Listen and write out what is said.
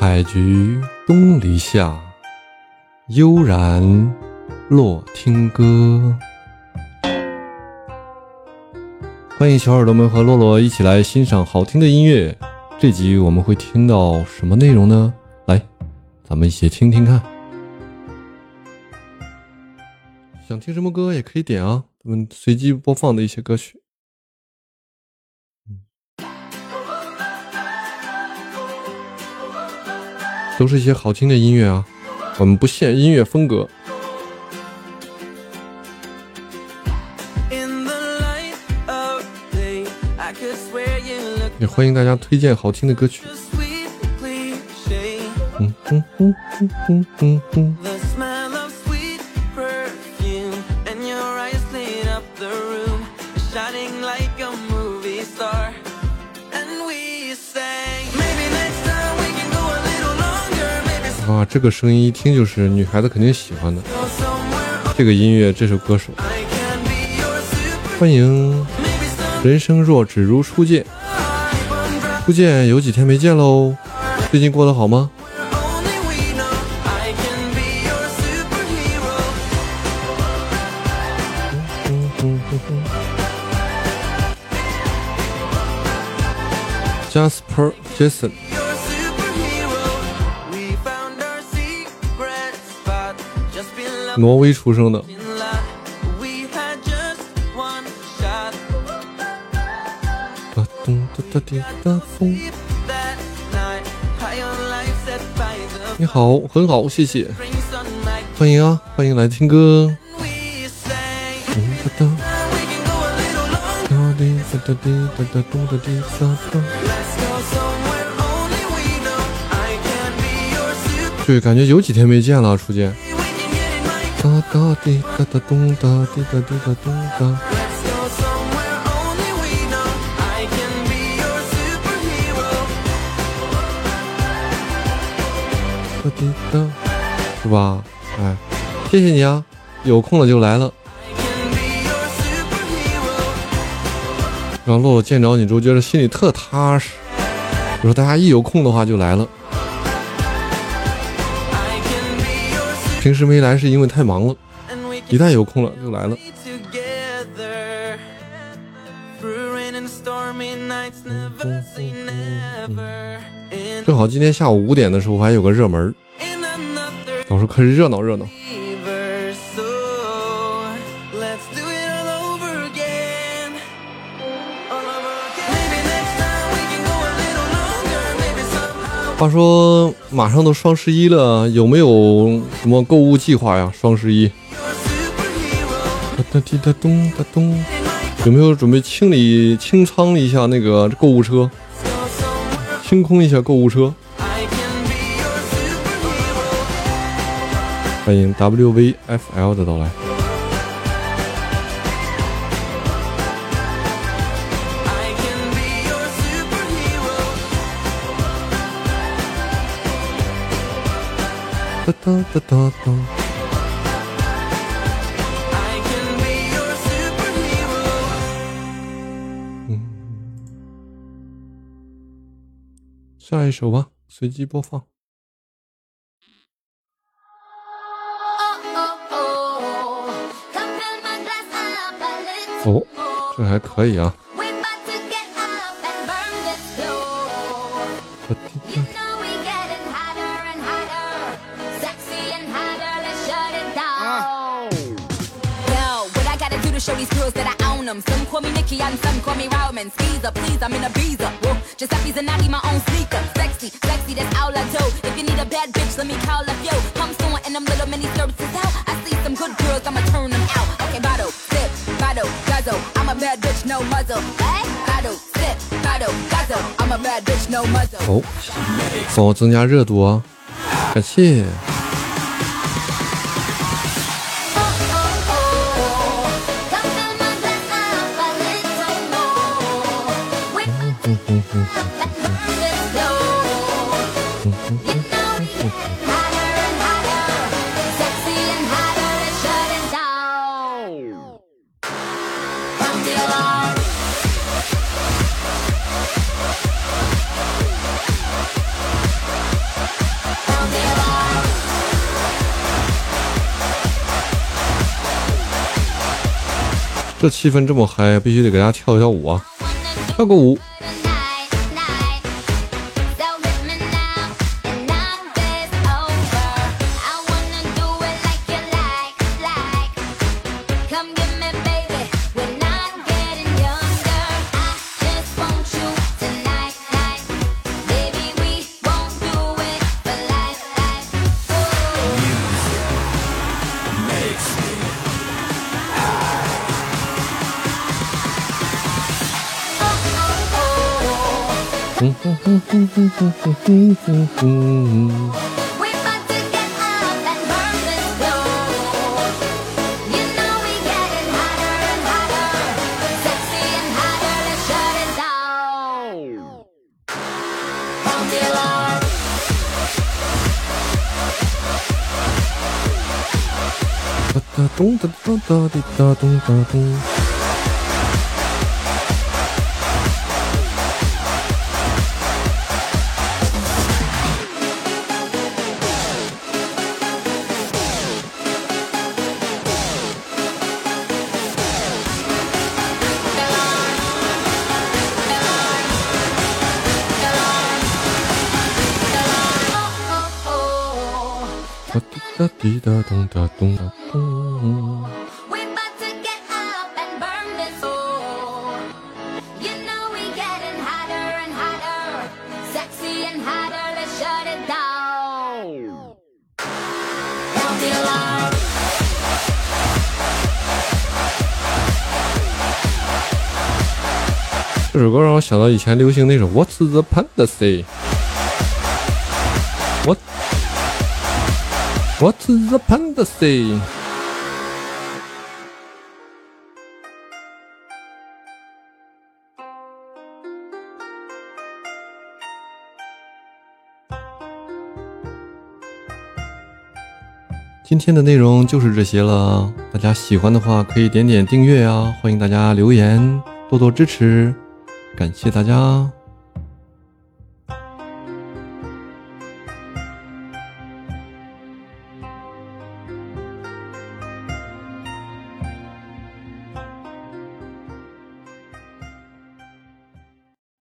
采菊东篱下，悠然落听歌。欢迎小耳朵们和洛洛一起来欣赏好听的音乐。这集我们会听到什么内容呢？来，咱们一起听听看。想听什么歌也可以点啊，咱们随机播放的一些歌曲。都是一些好听的音乐啊，我们不限音乐风格。也欢迎大家推荐好听的歌曲。嗯嗯嗯嗯嗯嗯嗯。啊，这个声音一听就是女孩子肯定喜欢的。这个音乐，这首歌手，欢迎。人生若只如初见，初见有几天没见喽？最近过得好吗？Jasper Jason。挪威出生的，你好，很好，谢谢，欢迎啊，欢迎来听歌。对，感觉有几天没见了，初见。哒哒滴哒哒咚哒滴哒滴哒咚哒。哒滴哒，是吧？哎，谢谢你啊，有空了就来了。让洛洛见着你之后，觉得心里特踏实。我说大家一有空的话就来了。平时没来是因为太忙了，一旦有空了就来了。正好今天下午五点的时候还有个热门，到时候可以热闹热闹。话说马上都双十一了，有没有什么购物计划呀？双十一，哒滴哒咚哒咚，有没有准备清理清仓一下那个购物车，清空一下购物车？欢迎 WVFL 的到来。哒哒哒哒哒。嗯，下一首吧，随机播放。哦，这还可以啊。show these girls that I own them. Some call me Nikki and some call me Roman. Skeezer, please, I'm in a beezer. Whoa, Giuseppe's and I my own sneaker. Sexy, sexy, that's all I do. If you need a bad bitch, let me call up yo. I'm someone in them little mini services out. I see some good girls, I'ma turn them out. Okay, bottle, sip, bottle, guzzle. I'm a bad bitch, no muzzle. Hey, bottle, sip, bottle, guzzle. I'm a bad bitch, no muzzle. 哦，帮我增加热度啊，感谢。 这气氛这么嗨，必须得给大家跳一跳舞啊！跳个舞。咚哒哒哒滴哒咚哒咚。哒滴哒咚哒咚哒咚。这首歌让我想到以前流行那首《What's the Panda Say》。What's the panda say？今天的内容就是这些了，大家喜欢的话可以点点订阅啊！欢迎大家留言，多多支持，感谢大家。